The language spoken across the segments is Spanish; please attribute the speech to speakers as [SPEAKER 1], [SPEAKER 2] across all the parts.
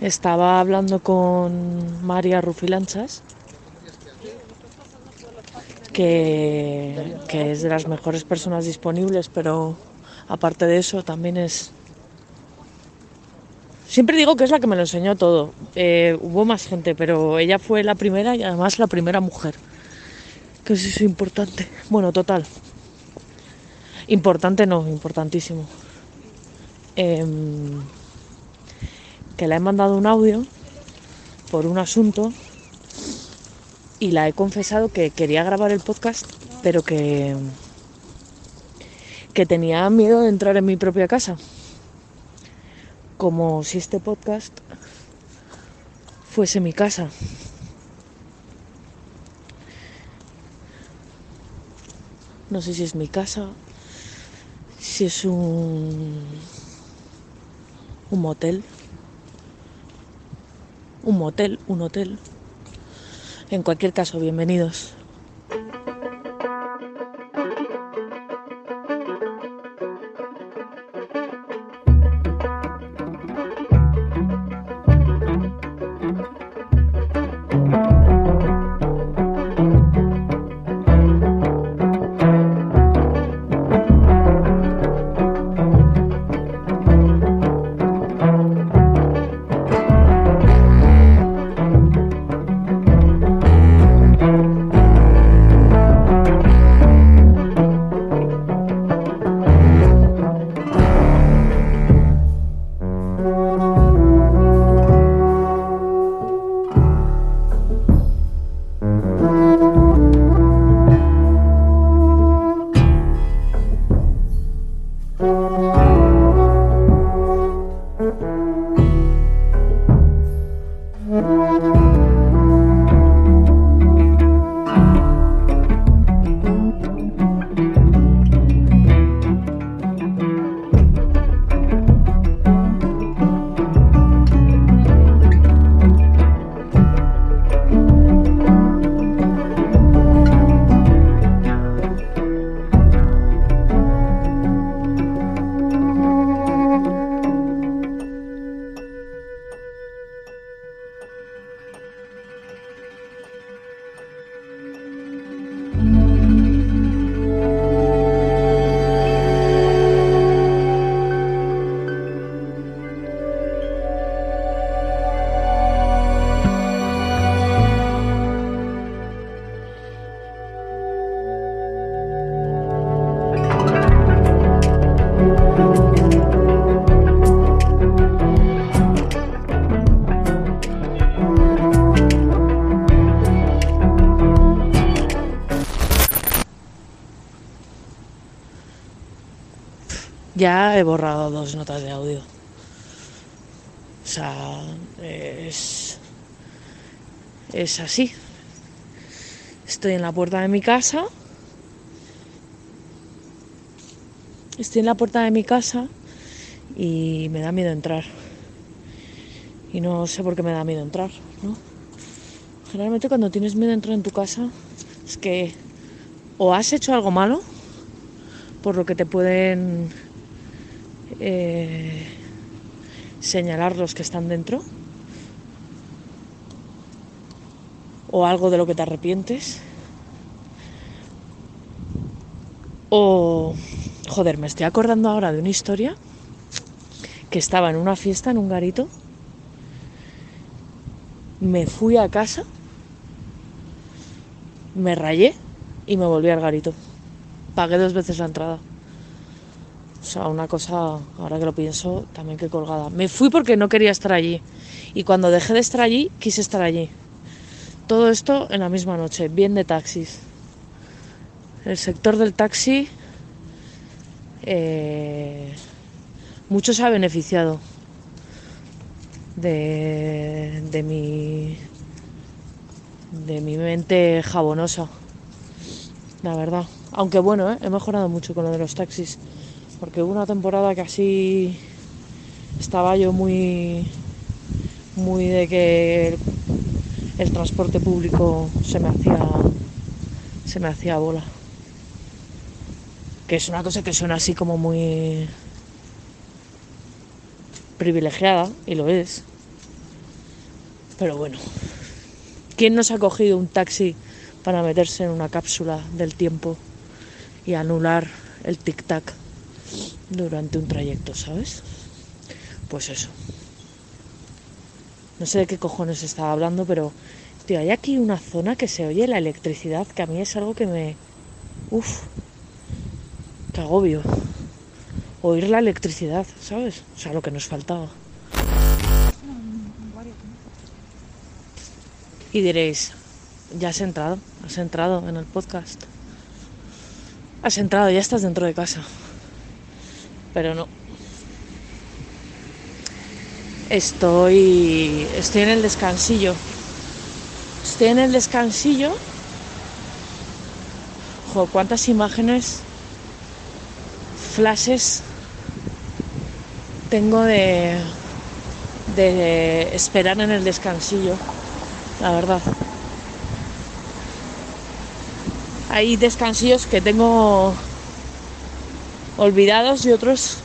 [SPEAKER 1] Estaba hablando con María Rufilanchas, que, que es de las mejores personas disponibles, pero aparte de eso también es... Siempre digo que es la que me lo enseñó todo. Eh, hubo más gente, pero ella fue la primera y además la primera mujer. Que eso es importante. Bueno, total. Importante no, importantísimo. Em, que le he mandado un audio por un asunto y la he confesado que quería grabar el podcast, pero que, que tenía miedo de entrar en mi propia casa. Como si este podcast fuese mi casa. No sé si es mi casa, si es un, un motel, un motel, un hotel. En cualquier caso, bienvenidos. Ya he borrado dos notas de audio. O sea, es, es así. Estoy en la puerta de mi casa. Estoy en la puerta de mi casa y me da miedo entrar. Y no sé por qué me da miedo entrar, ¿no? Generalmente cuando tienes miedo de entrar en tu casa es que o has hecho algo malo, por lo que te pueden eh, señalar los que están dentro, o algo de lo que te arrepientes, o, joder, me estoy acordando ahora de una historia que estaba en una fiesta, en un garito, me fui a casa, me rayé y me volví al garito. Pagué dos veces la entrada. O sea, una cosa, ahora que lo pienso, también que colgada. Me fui porque no quería estar allí. Y cuando dejé de estar allí, quise estar allí. Todo esto en la misma noche, bien de taxis. El sector del taxi, eh, mucho se ha beneficiado de, de mi de mi mente jabonosa, la verdad. Aunque bueno, ¿eh? he mejorado mucho con lo de los taxis porque hubo una temporada que así estaba yo muy muy de que el, transporte público se me hacía se me hacía bola que es una cosa que suena así como muy privilegiada, y lo es. Pero bueno, ¿quién nos ha cogido un taxi para meterse en una cápsula del tiempo y anular el tic-tac durante un trayecto, ¿sabes? Pues eso. No sé de qué cojones estaba hablando, pero tío, hay aquí una zona que se oye la electricidad, que a mí es algo que me... Uf, qué agobio. Oír la electricidad, ¿sabes? O sea, lo que nos faltaba. Y diréis, ya has entrado, has entrado en el podcast. Has entrado, ya estás dentro de casa. Pero no. Estoy. Estoy en el descansillo. Estoy en el descansillo. Ojo, cuántas imágenes, flashes tengo de, de esperar en el descansillo, la verdad. Hay descansillos que tengo olvidados y otros...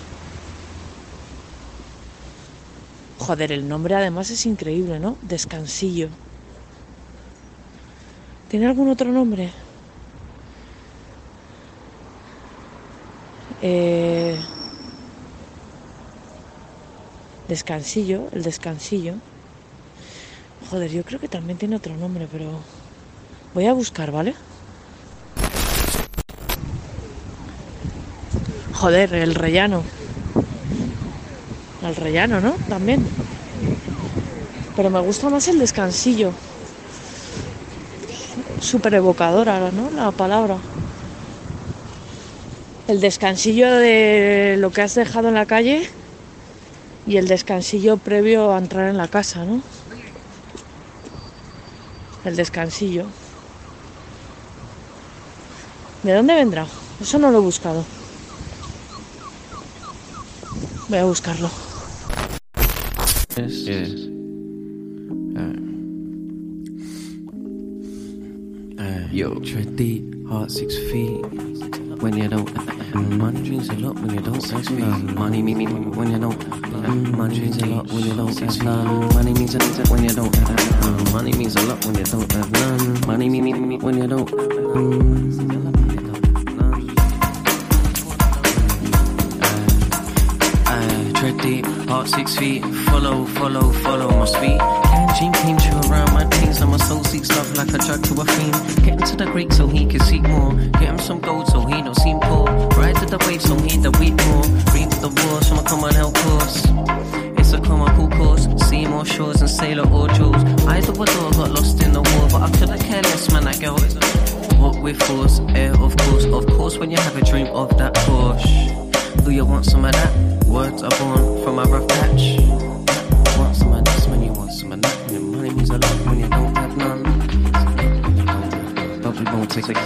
[SPEAKER 1] Joder, el nombre además es increíble, ¿no? Descansillo. ¿Tiene algún otro nombre? Eh... Descansillo, el descansillo. Joder, yo creo que también tiene otro nombre, pero voy a buscar, ¿vale? Joder, el rellano. El rellano, ¿no? También. Pero me gusta más el descansillo. Súper evocadora, ¿no? La palabra. El descansillo de lo que has dejado en la calle y el descansillo previo a entrar en la casa, ¿no? El descansillo. ¿De dónde vendrá? Eso no lo he buscado. Voy a buscarlo.
[SPEAKER 2] Yes. Yeah. Uh, uh, yo, tread deep, heart six feet. When you don't, money means a lot when you don't have none. Money me me when you don't. Mm, money means a lot when you don't have none. Money means a lot when you don't have none. Money means a lot when you don't have none. Money me me when you don't. Mm, deep, heart six feet. Follow, follow, follow my speed. Dream came true around my teens, and my soul seeks love like a drug to a fiend. Get to the Greek so he can seek more. Get him some gold so he don't seem poor. Ride to the wave so he the weep more. Reap the war, so I come on help course. It's a comical course. See more shores and sailor or jewels. I the door got lost in the war, but I couldn't care less, man. That girl is what with force, air of course, of course. When you have a dream of that Porsche. Do you want some of that? Words are born from a rough patch. Want some of this when you want some of that. When money means a lot when you don't have none. But we won't take it.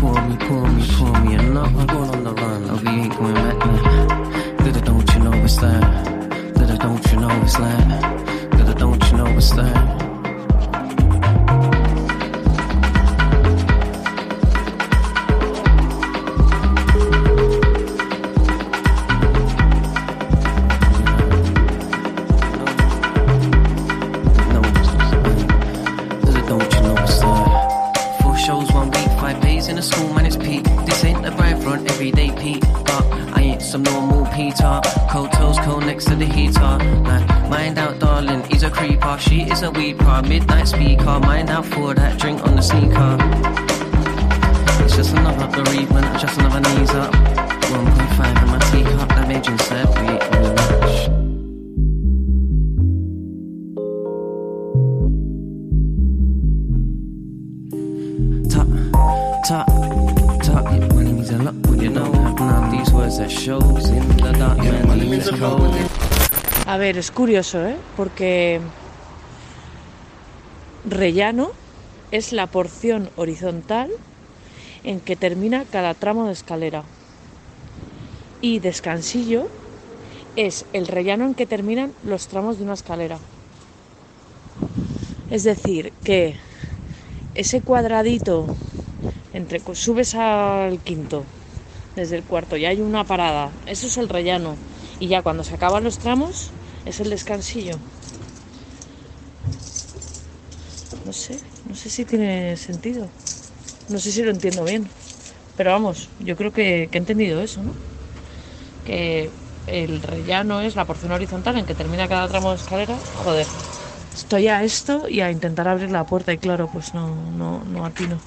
[SPEAKER 2] Pour me, pour me, pour me enough. I'm going on the run. Oh, we ain't going back now. Little don't you know it's that? Little don't you know it's that? Little don't you know it's that? Out for that drink on the sneaker. It's just another bereavement, just another knees up. 1.5 in my teacup, that made you said we. Money means a lot when you don't have none. These words that shows in the dark. Yeah, money means a cold.
[SPEAKER 1] A ver, es curioso, ¿eh? Porque Rellano es la porción horizontal en que termina cada tramo de escalera. Y descansillo es el rellano en que terminan los tramos de una escalera. Es decir, que ese cuadradito entre subes al quinto desde el cuarto y hay una parada, eso es el rellano. Y ya cuando se acaban los tramos, es el descansillo. No sé, no sé si tiene sentido. No sé si lo entiendo bien. Pero vamos, yo creo que, he entendido eso, ¿no? Que el rellano es la porción horizontal en que termina cada tramo de escalera. Joder, estoy a esto y a intentar abrir la puerta y claro, pues no, no, no atino.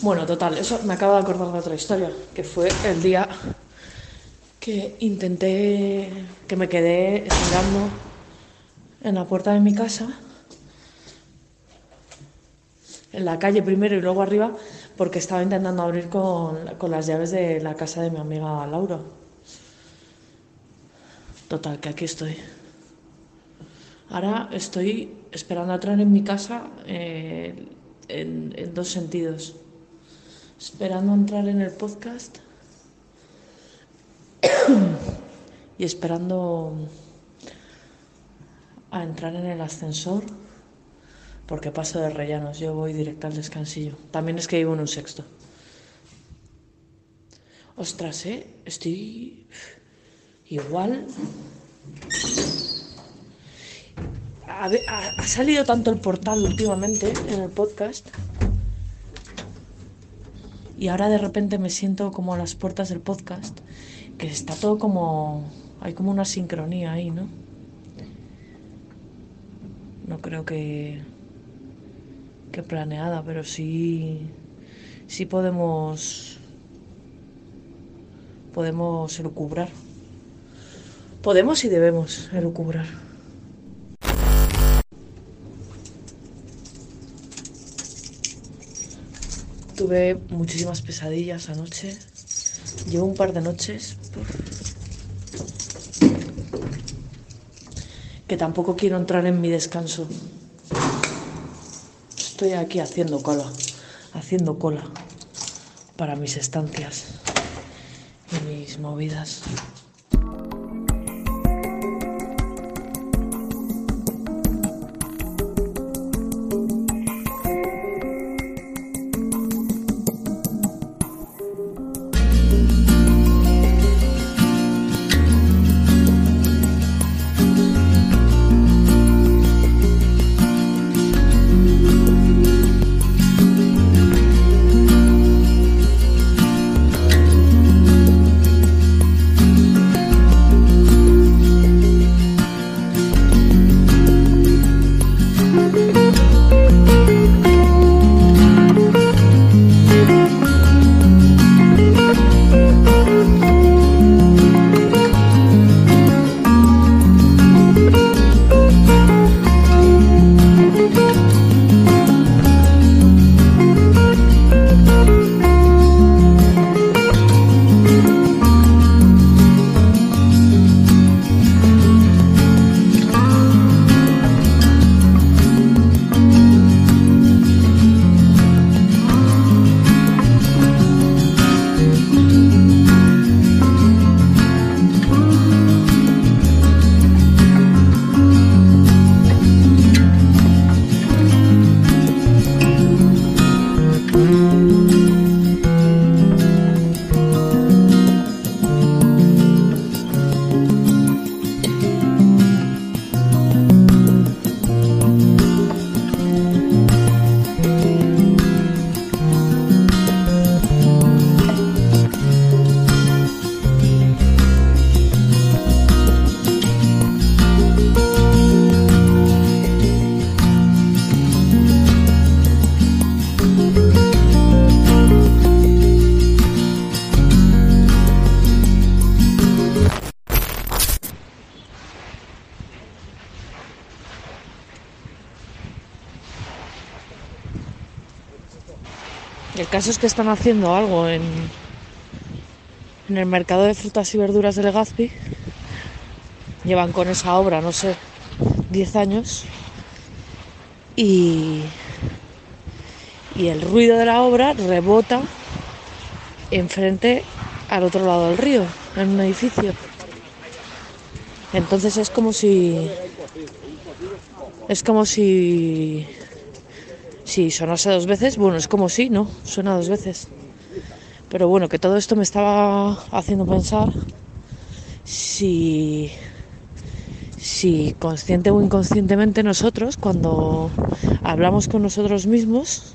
[SPEAKER 1] Bueno, total, eso me acaba de acordar de otra historia, que fue el día que intenté, que me quedé esperando en la puerta de mi casa, en la calle primero y luego arriba, porque estaba intentando abrir con, con las llaves de la casa de mi amiga Laura. Total, que aquí estoy. Ahora estoy esperando entrar en mi casa eh, en, en dos sentidos. Esperando entrar en el podcast y esperando a entrar en el ascensor porque paso de rellanos, yo voy directo al descansillo. También es que vivo en un sexto. Ostras, ¿eh? Estoy igual. Ha, salido tanto el portal últimamente en el podcast. Y ahora de repente me siento como a las puertas del podcast, que está todo como... Hay como una sincronía ahí, ¿no? No creo que, que planeada, pero sí, sí podemos, podemos elucubrar. Podemos y debemos elucubrar. Tuve muchísimas pesadillas anoche. Llevo un par de noches que tampoco quiero entrar en mi descanso. Estoy aquí haciendo cola, haciendo cola para mis estancias y mis movidas. Caso es que están haciendo algo en, en el mercado de frutas y verduras de Legazpi. Llevan con esa obra, no sé, 10 años. Y, y el ruido de la obra rebota enfrente al otro lado del río, en un edificio. Entonces es como si. Es como si. Si sonase dos veces, bueno, es como si, ¿no? Suena dos veces. Pero bueno, que todo esto me estaba haciendo pensar si, si consciente o inconscientemente nosotros, cuando hablamos con nosotros mismos,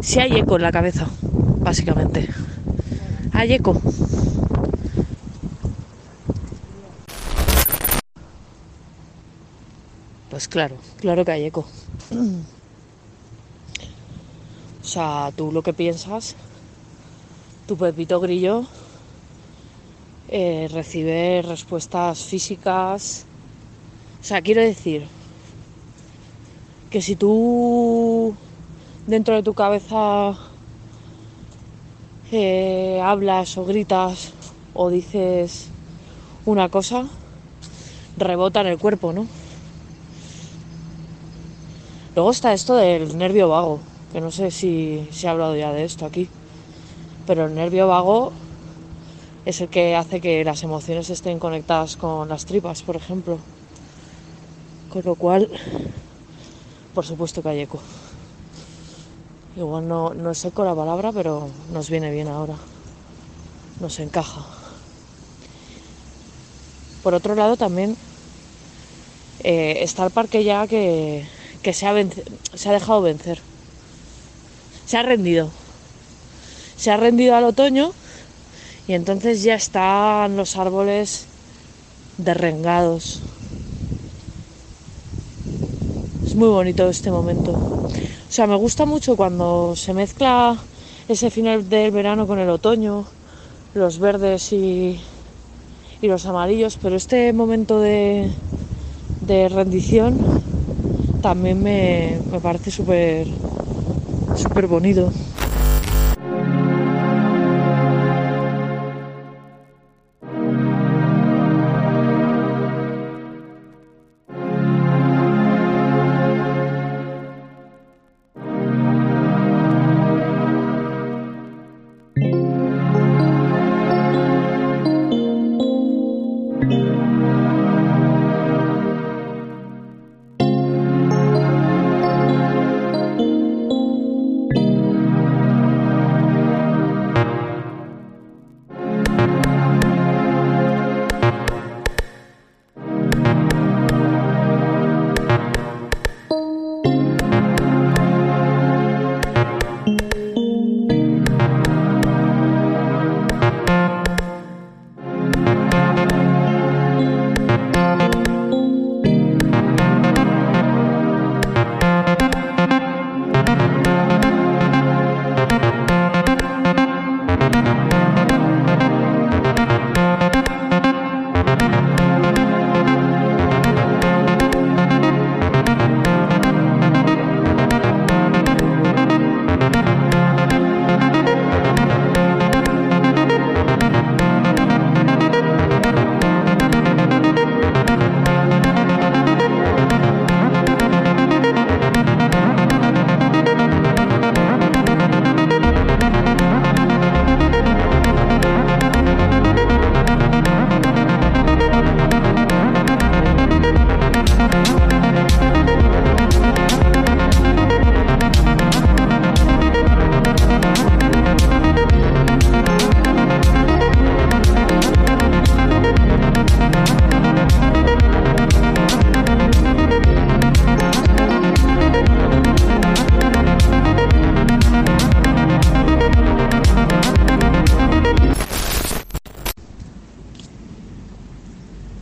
[SPEAKER 1] si hay eco en la cabeza, básicamente. Hay eco. Pues claro, claro que hay eco. O sea, tú lo que piensas, tu Pepito Grillo eh, recibe respuestas físicas. O sea, quiero decir que si tú dentro de tu cabeza eh, hablas o gritas o dices una cosa, rebota en el cuerpo, ¿no? Luego está esto del nervio vago que no sé si se ha hablado ya de esto aquí, pero el nervio vago es el que hace que las emociones estén conectadas con las tripas, por ejemplo. Con lo cual, por supuesto que hay eco. Igual no, no es eco la palabra, pero nos viene bien ahora. Nos encaja. Por otro lado, también eh, está el parque ya que, que se, ha se ha dejado vencer se ha rendido. Se ha rendido al otoño y entonces ya están los árboles derrengados. Es muy bonito este momento. O sea, me gusta mucho cuando se mezcla ese final del verano con el otoño, los verdes y, los amarillos, pero este momento de, de rendición también me, me parece súper súper bonito.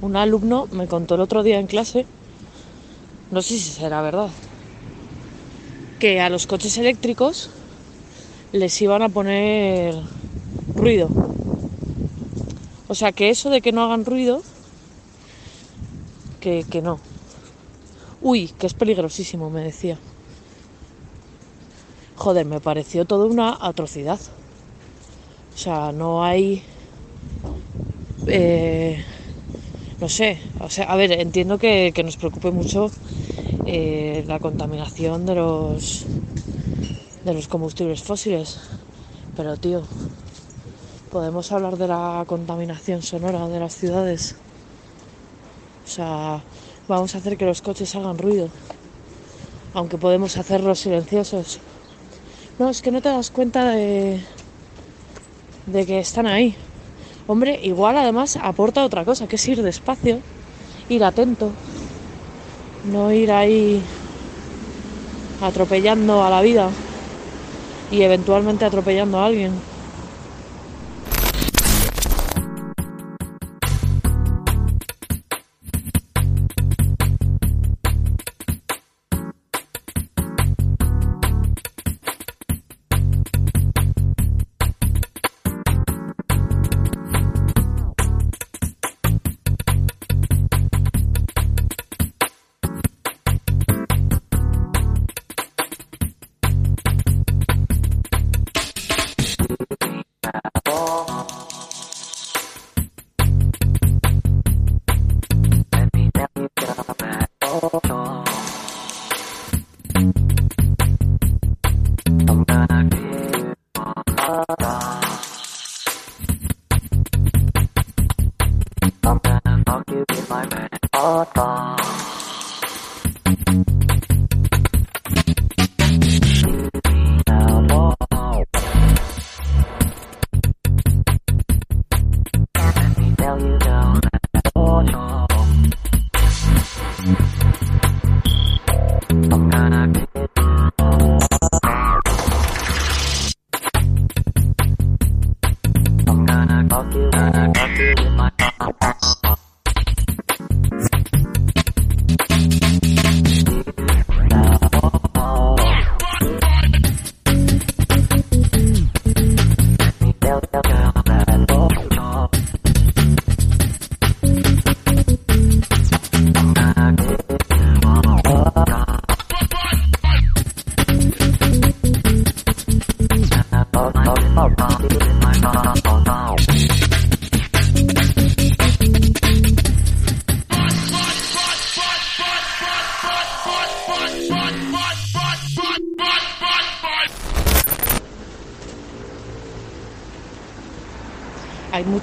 [SPEAKER 1] Un alumno me contó el otro día en clase, no sé si será verdad, que a los coches eléctricos les iban a poner ruido. O sea, que eso de que no hagan ruido, que, que no. Uy, que es peligrosísimo, me decía. Joder, me pareció toda una atrocidad. O sea, no hay... Eh, no sé, o sea, a ver, entiendo que, nos preocupe mucho eh, la contaminación de los de los combustibles fósiles, pero tío, podemos hablar de la contaminación sonora de las ciudades. O sea, vamos a hacer que los coches hagan ruido, aunque podemos hacerlos silenciosos. No, es que no te das cuenta de, de que están ahí. Hombre, igual además aporta otra cosa, que es ir despacio, ir atento, no ir ahí atropellando a la vida y eventualmente atropellando a alguien.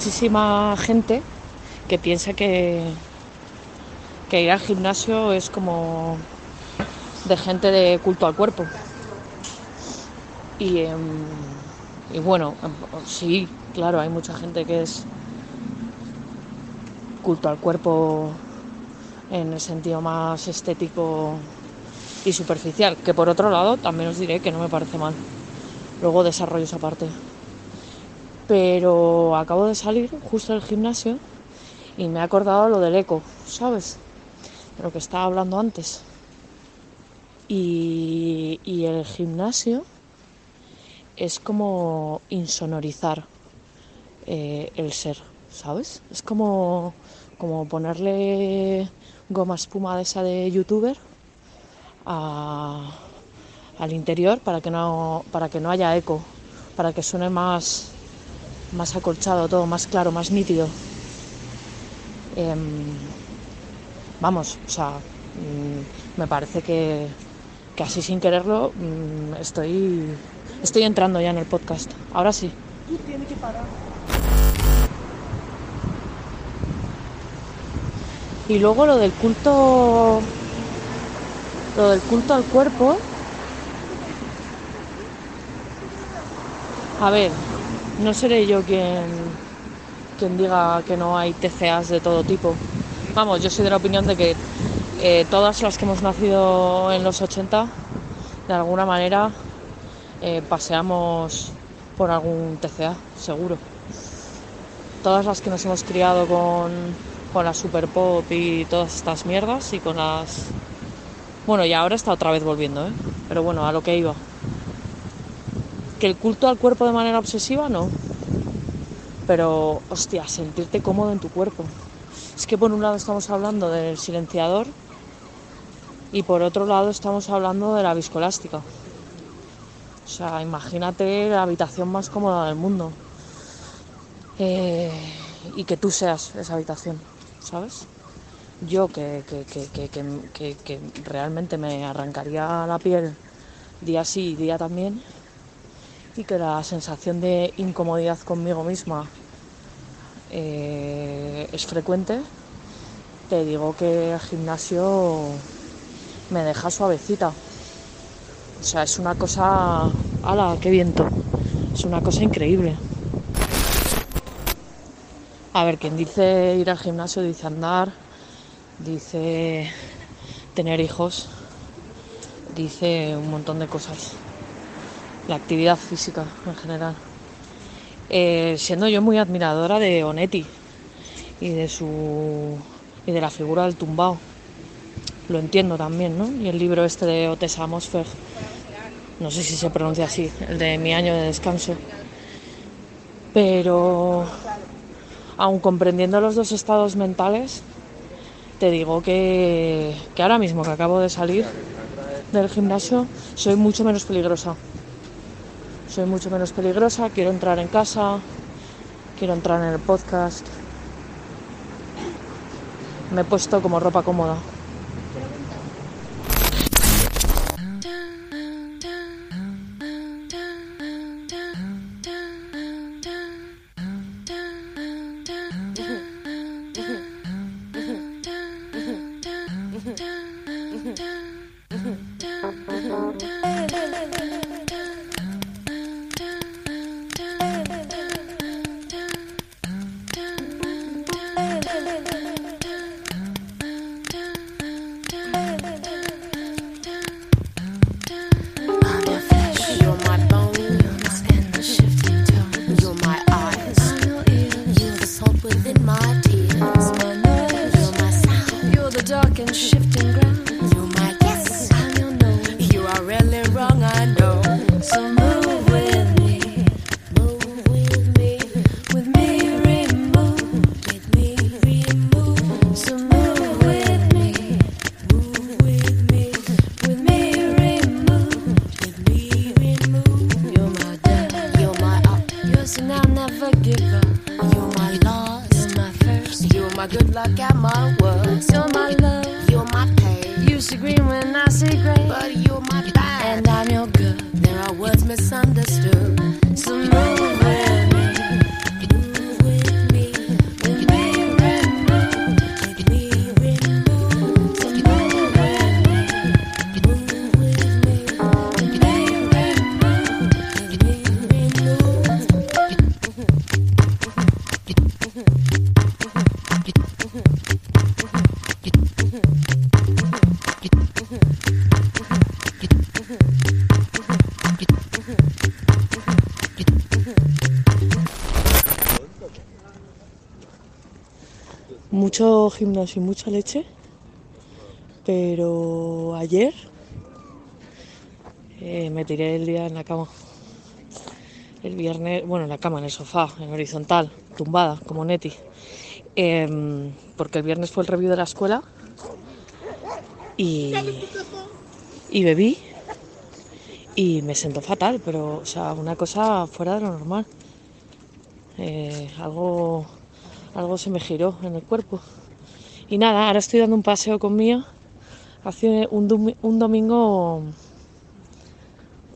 [SPEAKER 1] Muchísima gente que piensa que, que ir al gimnasio es como de gente de culto al cuerpo. Y, em, y bueno, em, sí, claro, hay mucha gente que es culto al cuerpo en el sentido más estético y superficial, que por otro lado también os diré que no me parece mal. Luego desarrollo esa parte. Pero acabo de salir justo del gimnasio y me he acordado lo del eco, ¿sabes? De lo que estaba hablando antes. Y, y el gimnasio es como insonorizar eh, el ser, ¿sabes? Es como, como ponerle goma espuma de esa de youtuber al interior para que no para que no haya eco, para que suene más más acolchado todo, más claro, más nítido. Em, vamos, o sea, mm, me parece que, que así sin quererlo mm, estoy estoy entrando ya en el podcast. Ahora sí.
[SPEAKER 3] Que parar.
[SPEAKER 1] Y luego lo del culto. Lo del culto al cuerpo. A ver, no seré yo quien, quien diga que no hay TCAs de todo tipo. Vamos, yo soy de la opinión de que eh, todas las que hemos nacido en los 80, de alguna manera, eh, paseamos por algún TCA, seguro. Todas las que nos hemos criado con, con la super pop y todas estas mierdas y con las... Bueno, y ahora está otra vez volviendo, ¿eh? Pero bueno, a lo que iba. Que el culto al cuerpo de manera obsesiva, no. Pero, hostia, sentirte cómodo en tu cuerpo. Es que por un lado estamos hablando del silenciador y por otro lado estamos hablando de la viscoelástica. O sea, imagínate la habitación más cómoda del mundo. Eh, y que tú seas esa habitación, ¿sabes? Yo que, que- que- que realmente me arrancaría la piel día sí y día también y que la sensación de incomodidad conmigo misma eh, es frecuente, te digo que el gimnasio me deja suavecita. O sea, es una cosa... ¡Hala, qué viento! Es una cosa increíble. A ver, quien dice ir al gimnasio dice andar, dice tener hijos, dice un montón de cosas. La actividad física en general. Eh, siendo yo muy admiradora de Onetti y de su y de la figura del tumbao. Lo entiendo también, ¿no? Y el libro este de Otessa Mosfer, no sé si se pronuncia así, el de mi año de descanso. Pero aun comprendiendo los dos estados mentales, te digo que, que ahora mismo que acabo de salir del gimnasio, soy mucho menos peligrosa. Soy mucho menos peligrosa, quiero entrar en casa, quiero entrar en el podcast. Me he puesto como ropa cómoda. Mucho gimnasio y mucha leche, pero ayer eh, me tiré el día en la cama. El viernes, bueno, en la cama, en el sofá, en horizontal, tumbada, como Neti. Em, porque el viernes fue el review de la escuela y, y bebí y me sentó fatal, pero, o sea, una cosa fuera de lo normal. Eh, algo, algo se me giró en el cuerpo. Y nada, ahora estoy dando un paseo con Mía. Hace un, dom- un domingo,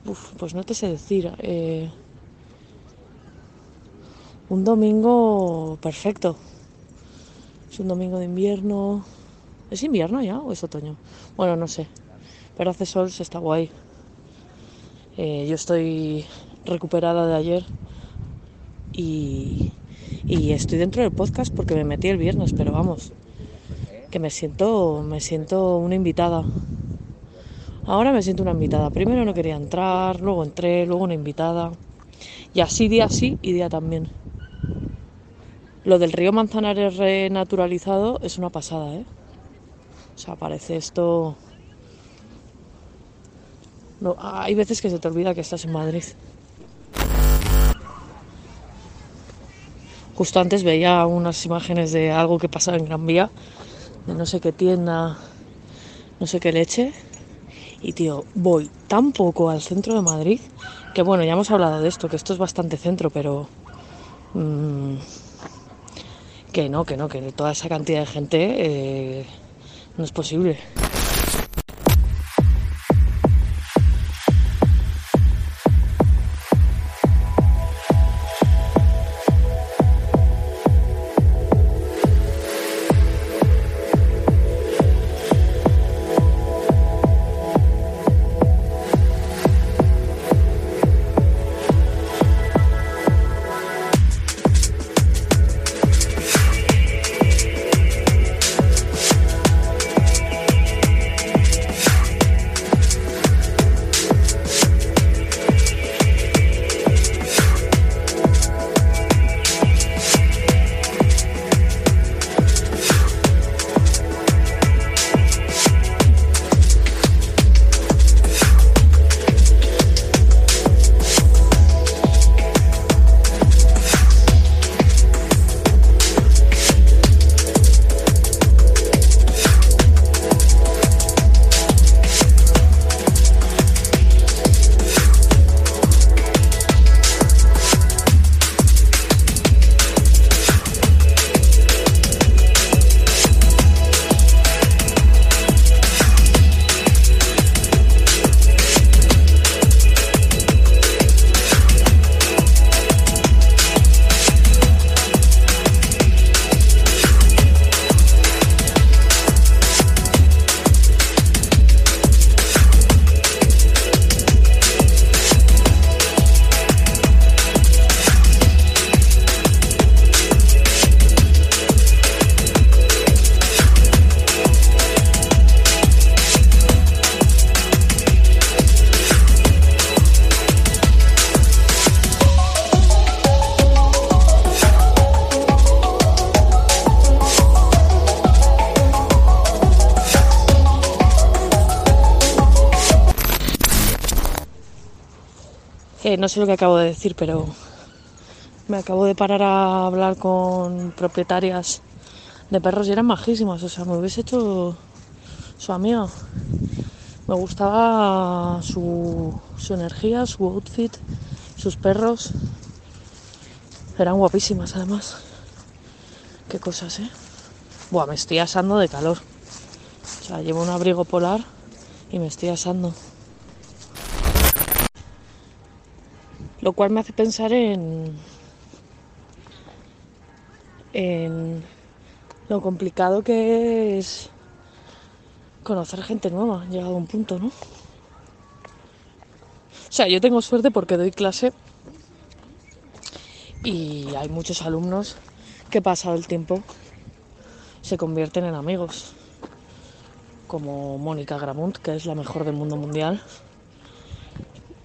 [SPEAKER 1] uf, pues no te sé decir, eh, un domingo perfecto. Es un domingo de invierno. ¿Es invierno ya o es otoño? Bueno, no sé. Pero hace sol, se está guay. Eh, yo estoy recuperada de ayer y, y estoy dentro del podcast porque me metí el viernes, pero vamos, que me siento, me siento una invitada. Ahora me siento una invitada. Primero no quería entrar, luego entré, luego una invitada. Y así día sí y día también. Lo del río Manzanares renaturalizado es una pasada, ¿eh? O sea, parece esto... No, hay veces que se te olvida que estás en Madrid. Justo antes veía unas imágenes de algo que pasaba en Gran Vía, de no sé qué tienda, no sé qué leche. Y tío, voy tan poco al centro de Madrid que bueno, ya hemos hablado de esto, que esto es bastante centro, pero mm, que no, que no, que toda esa cantidad de gente eh, no es posible. No sé lo que acabo de decir, pero me acabo de parar a hablar con propietarias de perros y eran majísimas. O sea, me hubiese hecho su amiga. Me gustaba su, su energía, su outfit, sus perros. Eran guapísimas además. Qué cosas, ¿eh? Buah, me estoy asando de calor. O sea, llevo un abrigo polar y me estoy asando. Lo cual me hace pensar en. lo complicado que es conocer gente nueva, llegado a un punto, ¿no? O sea, yo tengo suerte porque doy clase y hay muchos alumnos que pasado el tiempo se convierten en amigos, como Mónica Gramunt, que es la mejor del mundo mundial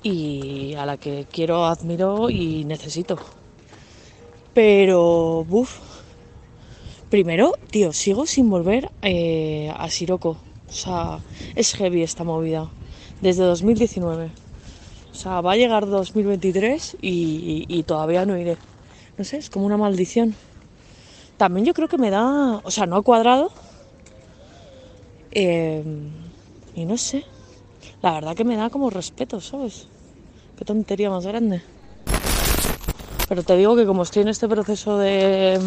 [SPEAKER 1] y a la que quiero, admiro y necesito. Pero, buf, primero, tío, sigo sin volver eh, a Siroco. O sea, es heavy esta movida. Desde 2019. O sea, va a llegar 2023 y, y todavía no iré. No sé, es como una maldición. También yo creo que me da, o sea, no ha cuadrado. Eh, y no sé, la verdad que me da como respeto, ¿sabes? Qué tontería más grande. Pero te digo que como estoy en este proceso de,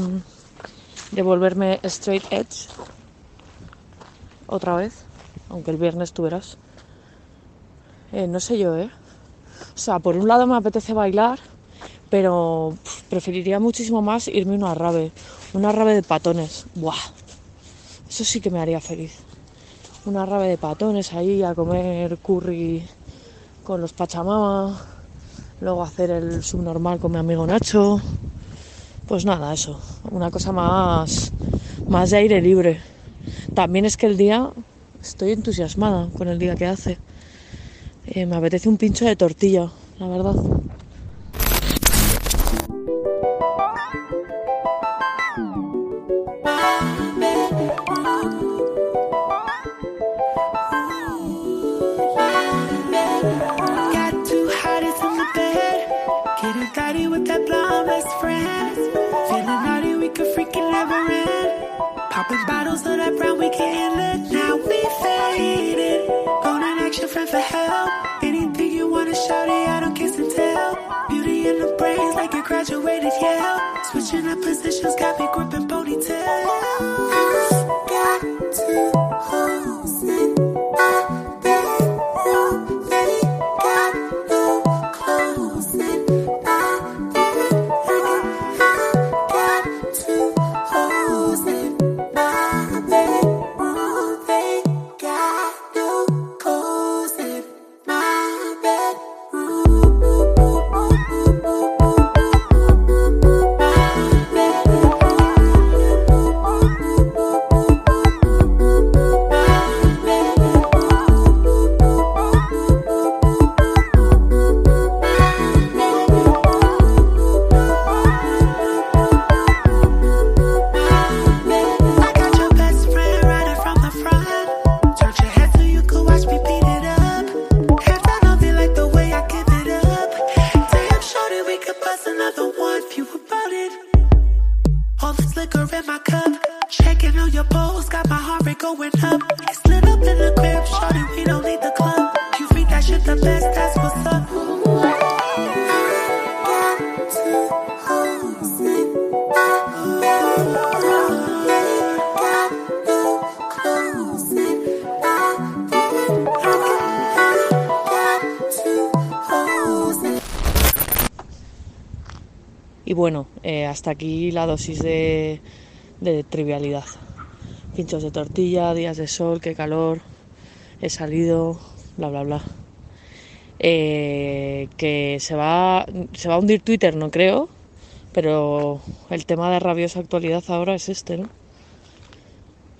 [SPEAKER 1] volverme straight edge, otra vez, aunque el viernes tú verás, eh, no sé yo, ¿eh? O sea, por un lado me apetece bailar, pero preferiría muchísimo más irme a una rave, una rave de patones. Buah, eso sí que me haría feliz. Una rave de patones ahí a comer curry con los Pachamama, luego hacer el subnormal con mi amigo Nacho. Pues nada, eso, una cosa más, más de aire libre. También es que el día, estoy entusiasmada con el día que hace. Eh, me apetece un pincho de tortilla, la verdad.
[SPEAKER 4] Never end. Popping bottles of that brown, we getting lit. Now we faded. Gonna ask your friend for help. Anything you wanna shout it, I don't kiss and tell. Beauty in the brains, like you graduated Yale. Switching up positions, got me gripping ponytail. I got two holes in
[SPEAKER 1] hasta aquí la dosis de, trivialidad. Pinchos de tortilla, días de sol, qué calor, he salido, bla, bla, bla. Eh, que se va, se va a hundir Twitter, no creo, pero el tema de rabiosa actualidad ahora es este, ¿no?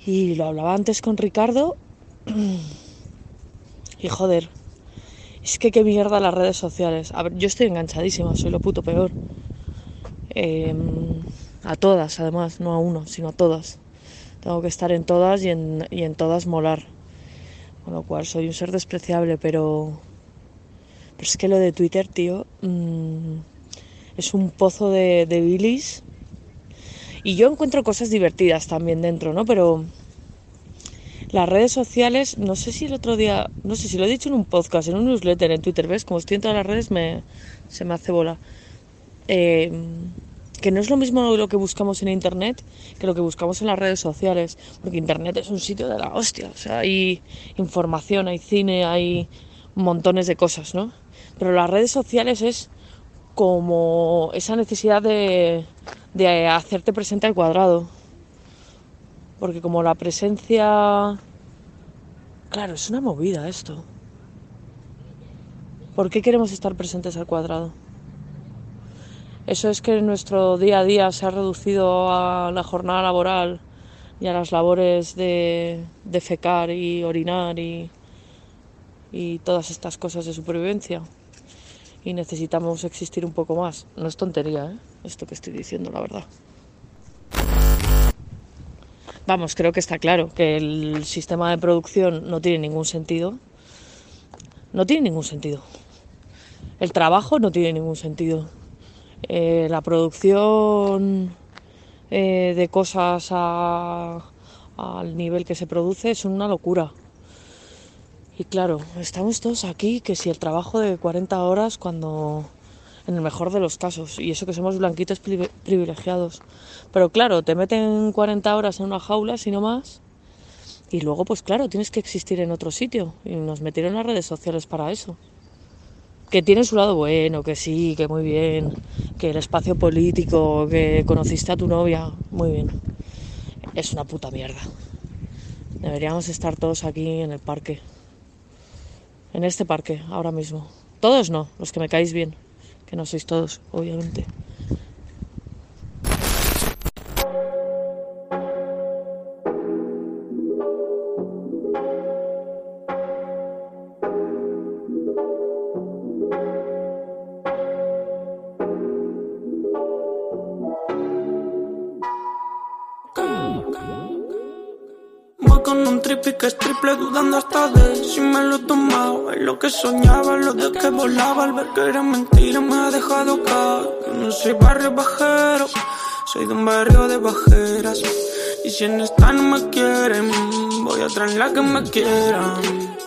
[SPEAKER 1] Y lo hablaba antes con Ricardo y joder, es que qué mierda las redes sociales. A ver, yo estoy enganchadísima, soy lo puto peor. Eh, a todas, además, no a uno, sino a todas. Tengo que estar en todas y en, y en todas molar. Con lo cual soy un ser despreciable, pero, Pero es que lo de Twitter, tío, mm, es un pozo de, de bilis. Y yo encuentro cosas divertidas también dentro, ¿no? Pero las redes sociales, no sé si el otro día, no sé si lo he dicho en un podcast, en un newsletter, en Twitter, ¿ves? Como estoy en todas las redes, me, se me hace bola. Eh, que no es lo mismo lo que buscamos en Internet que lo que buscamos en las redes sociales, porque Internet es un sitio de la hostia, o sea, hay información, hay cine, hay montones de cosas, ¿no? Pero las redes sociales es como esa necesidad de, de hacerte presente al cuadrado, porque como la presencia... Claro, es una movida esto. ¿Por qué queremos estar presentes al cuadrado? Eso es que nuestro día a día se ha reducido a la jornada laboral y a las labores de, fecar y orinar y, y todas estas cosas de supervivencia. Y necesitamos existir un poco más. No es tontería, ¿eh? Esto que estoy diciendo, la verdad. Vamos, creo que está claro que el sistema de producción no tiene ningún sentido. No tiene ningún sentido. El trabajo no tiene ningún sentido. Eh, la producción eh, de cosas a- al nivel que se produce es una locura. Y claro, estamos todos aquí, que si el trabajo de 40 horas cuando, en el mejor de los casos, y eso que somos blanquitos privi- privilegiados. Pero claro, te meten 40 horas en una jaula, si no más, y luego pues claro, tienes que existir en otro sitio. Y nos metieron las redes sociales para eso. Que tiene su lado bueno, que sí, que muy bien, que el espacio político, que conociste a tu novia, muy bien. Es una puta mierda. Deberíamos estar todos aquí en el parque. En este parque, ahora mismo. Todos no, los que me caéis bien. Que no sois todos, obviamente.
[SPEAKER 5] Hasta de si me lo Es lo que soñaba, lo de que volaba. Al ver que era mentira me ha dejado caer. No soy barrio bajero Soy de un barrio de bajeras. Y si en esta no me quieren Voy a traer la que me quieran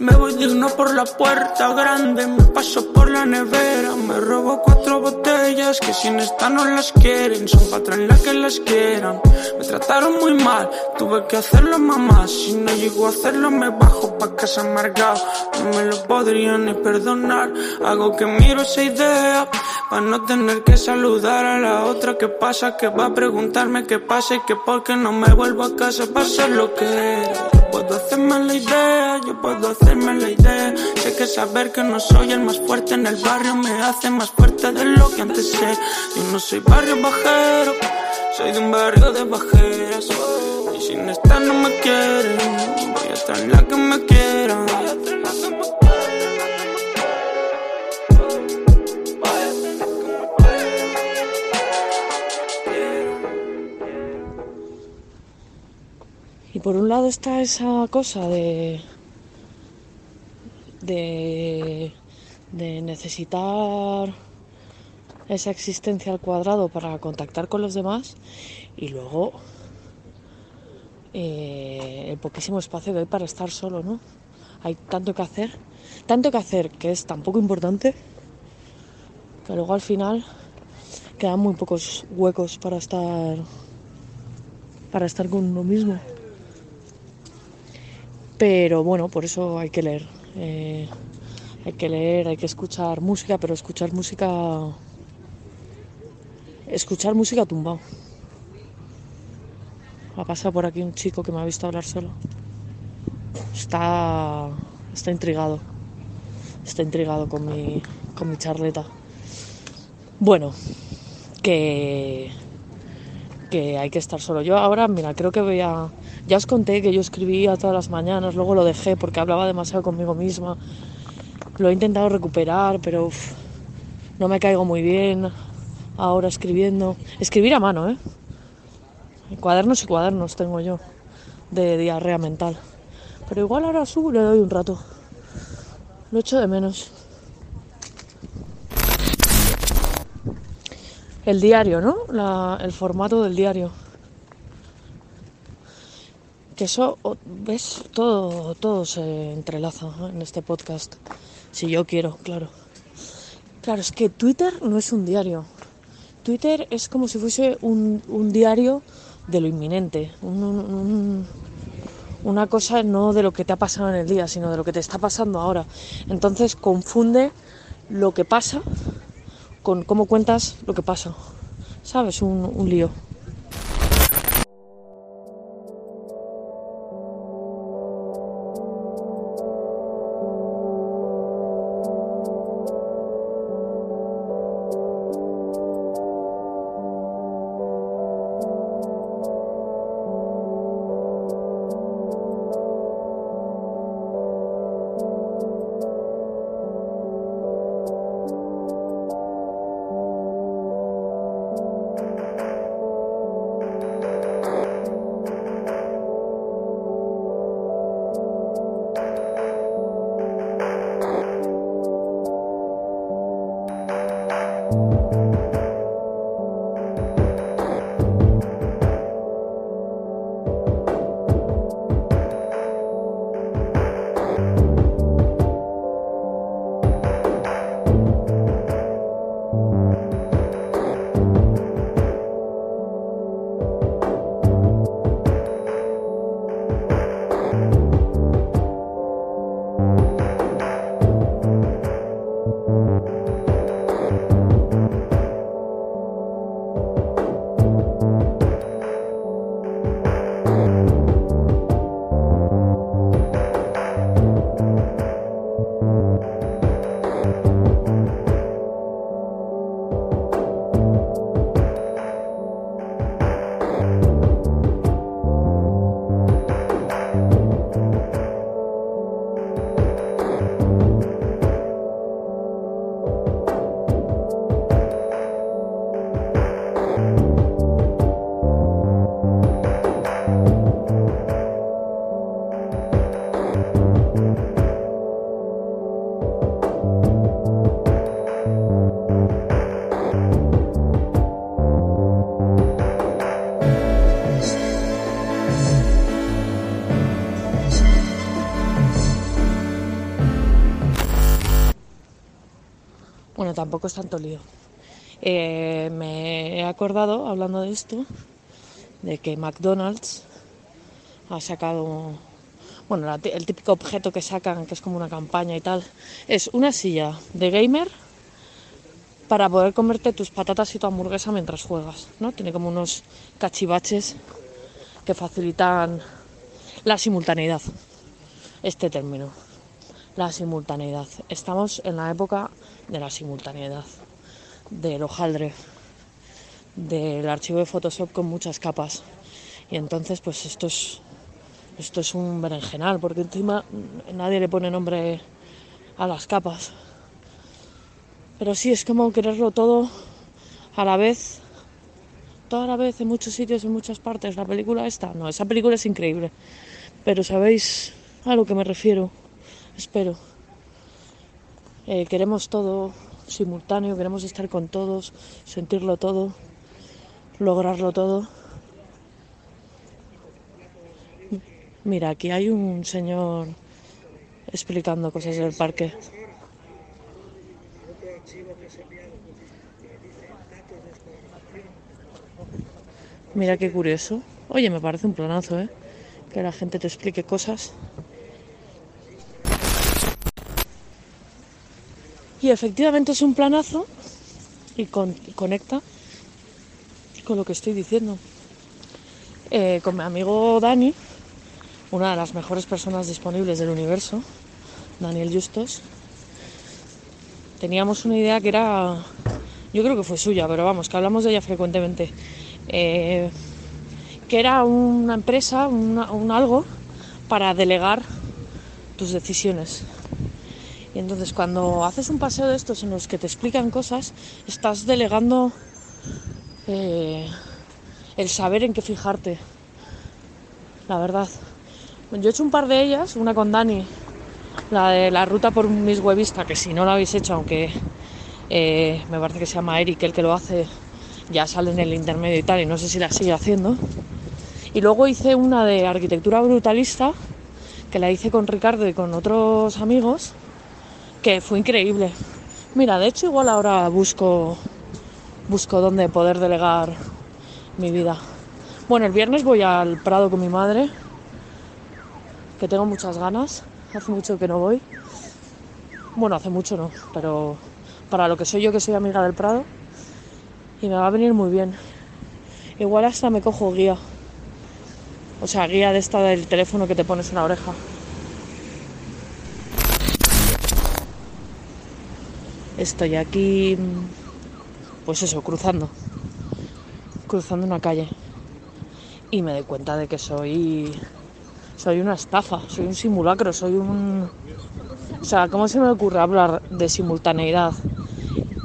[SPEAKER 5] me voy digno por la puerta grande, me paso por la nevera, me robo cuatro botellas que sin esta no las quieren, son para traer las que las quieran. Me trataron muy mal, tuve que hacerlo mamá, si no llego a hacerlo me bajo pa' casa amargado, no me lo podría ni perdonar, hago que miro esa idea, para no tener que saludar a la otra que pasa, que va a preguntarme qué pasa y que por qué no me vuelvo a casa para ser lo que era. Puedo hacerme la idea, yo puedo hacerme la idea. Sé que saber que no soy el más fuerte en el barrio me hace más fuerte de lo que antes sé. Yo no soy barrio bajero, soy de un barrio de bajeras. Y sin esta no me quieren, voy a traer la que me quiera.
[SPEAKER 1] Y por un lado está esa cosa de. de. de necesitar esa existencia al cuadrado para contactar con los demás y luego eh, el poquísimo espacio que hay para estar solo, ¿no? Hay tanto que hacer, tanto que hacer que es tan poco importante que luego al final quedan muy pocos huecos para estar para estar con uno mismo. Pero bueno, por eso hay que leer. Eh, hay que leer, hay que escuchar música, pero escuchar música. Escuchar música tumbado. Ha pasado por aquí un chico que me ha visto hablar solo. Está. Está intrigado. Está intrigado con mi, con mi charleta. Bueno, que. Que hay que estar solo. Yo ahora, mira, creo que voy a. Ya os conté que yo escribía todas las mañanas, luego lo dejé porque hablaba demasiado conmigo misma. Lo he intentado recuperar, pero no me caigo muy bien ahora escribiendo. Escribir a mano, ¿eh? Cuadernos y cuadernos tengo yo de diarrea mental. Pero igual ahora subo y le doy un rato. Lo echo de menos. El diario, ¿no? El formato del diario. Que eso, ves, todo, todo se entrelaza en este podcast. Si yo quiero, claro. Claro, es que Twitter no es un diario. Twitter es como si fuese un, un diario de lo inminente. un- un- un- una cosa no de lo que te ha pasado en el día, sino de lo que te está pasando ahora. Entonces confunde lo que pasa con cómo cuentas lo que pasa. ¿Sabes? Un, un lío. Tampoco es tanto lío. Eh, me he acordado, hablando de esto, de que McDonald's ha sacado, bueno, el típico objeto que sacan, que es como una campaña y tal, es una silla de gamer para poder comerte tus patatas y tu hamburguesa mientras juegas, ¿no? Tiene como unos cachivaches que facilitan la simultaneidad, este término, la simultaneidad. Estamos en la época de la simultaneidad, del hojaldre, del archivo de Photoshop con muchas capas. Y entonces, pues esto es, esto es un berenjenal, porque encima nadie le pone nombre a las capas. Pero sí, es como quererlo todo a la vez, toda la vez, en muchos sitios, en muchas partes. La película esta, no, esa película es increíble. Pero sabéis a lo que me refiero, espero. Eh, queremos todo simultáneo, queremos estar con todos, sentirlo todo, lograrlo todo. Mira, aquí hay un señor explicando cosas del parque. Mira qué curioso. Oye, me parece un planazo, ¿eh? Que la gente te explique cosas. Y efectivamente es un planazo y con- conecta con lo que estoy diciendo. Eh, con mi amigo Dani, una de las mejores personas disponibles del universo, Daniel Justos, teníamos una idea que era, yo creo que fue suya, pero vamos, que hablamos de ella frecuentemente, eh, que era una empresa, una- un algo para delegar tus decisiones. Entonces cuando haces un paseo de estos en los que te explican cosas, estás delegando eh, el saber en qué fijarte. La verdad. Yo he hecho un par de ellas, una con Dani, la de la ruta por Miss Webista, que si no la habéis hecho, aunque eh, me parece que se llama Eric el que lo hace,
[SPEAKER 3] ya sale en el intermedio y tal, y no sé si la sigue haciendo. Y luego hice una de arquitectura brutalista, que la hice con Ricardo y con otros amigos, que fue increíble. Mira, de hecho igual ahora busco busco dónde poder delegar mi vida. Bueno, el viernes voy al Prado con mi madre, que tengo muchas ganas. Hace mucho que no voy. Bueno, hace mucho no, pero para lo que soy yo, que soy amiga del Prado, y me va a venir muy bien. Igual hasta me cojo guía. O sea, guía de esta del teléfono que te pones en la oreja. Estoy aquí, pues eso, cruzando. Cruzando una calle. Y me doy cuenta de que soy. Soy una estafa, soy un simulacro, soy un. O sea, ¿cómo se me ocurre hablar de simultaneidad?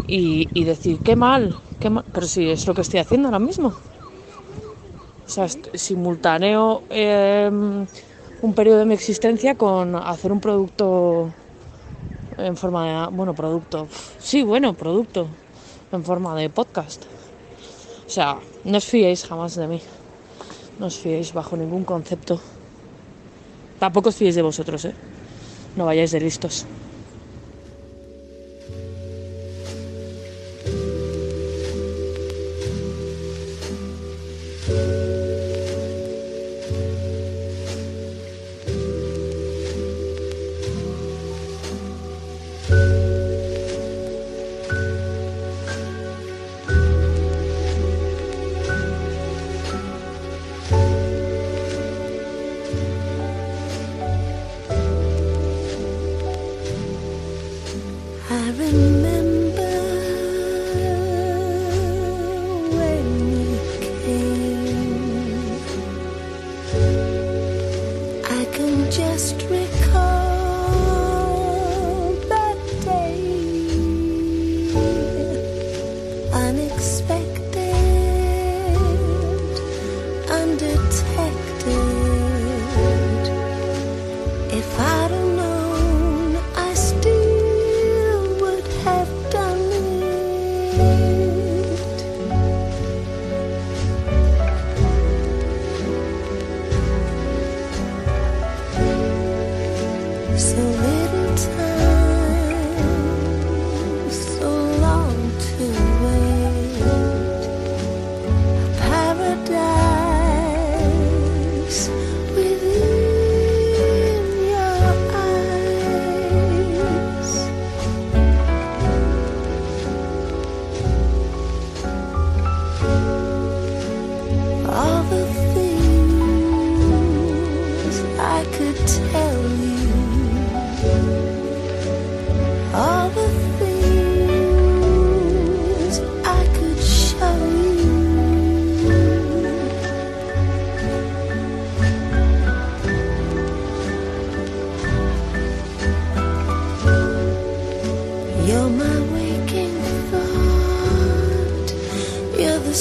[SPEAKER 3] Y, decir, qué mal, qué mal. Pero si es lo que estoy haciendo ahora mismo. O sea, simultaneo eh, un periodo de mi existencia con hacer un producto en forma de. Bueno, producto. Sí, bueno, producto. En forma de podcast. O sea, no os fiéis jamás de mí. No os fiéis bajo ningún concepto. Tampoco os fiéis de vosotros, ¿eh? No vayáis de listos.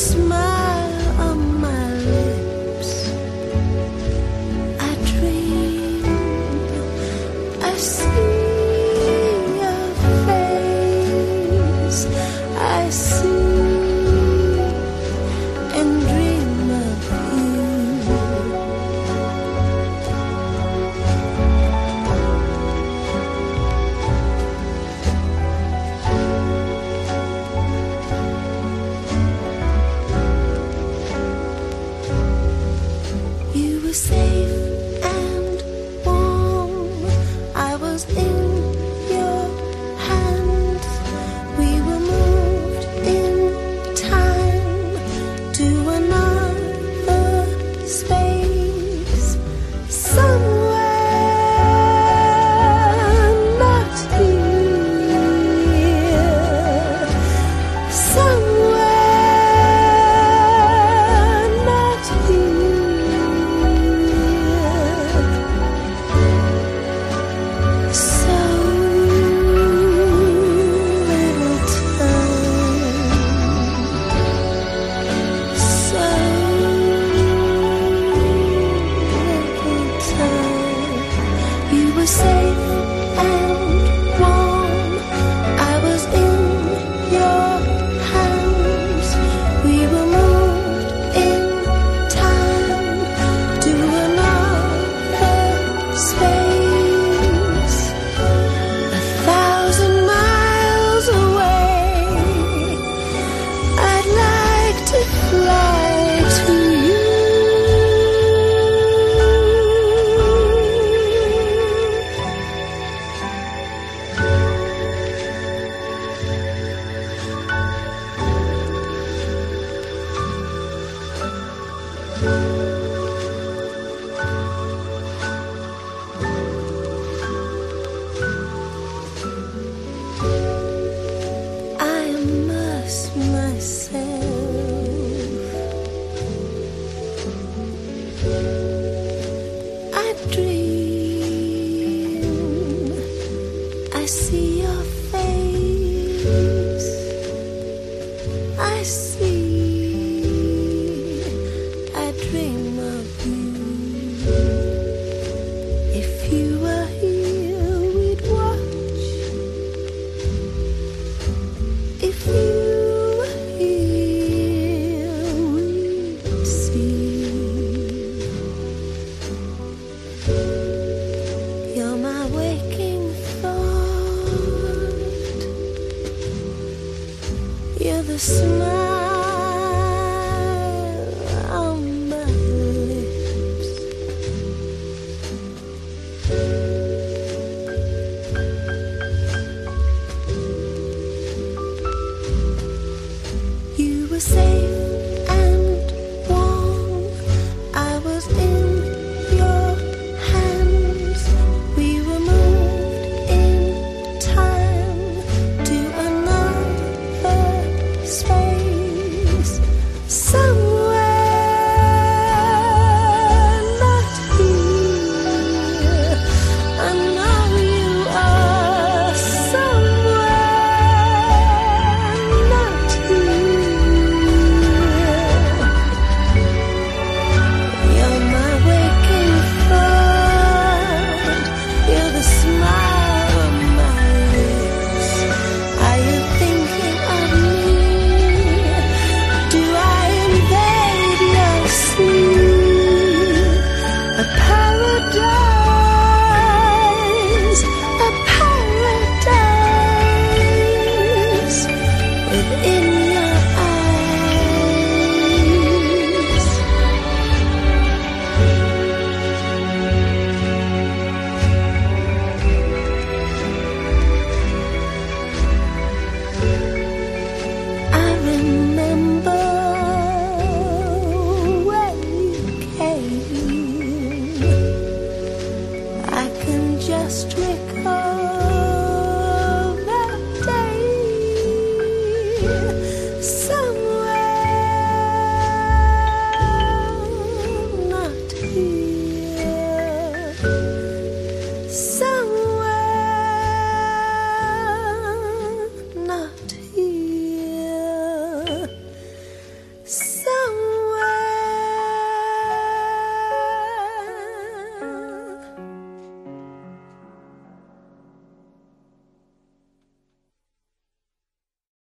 [SPEAKER 3] Smile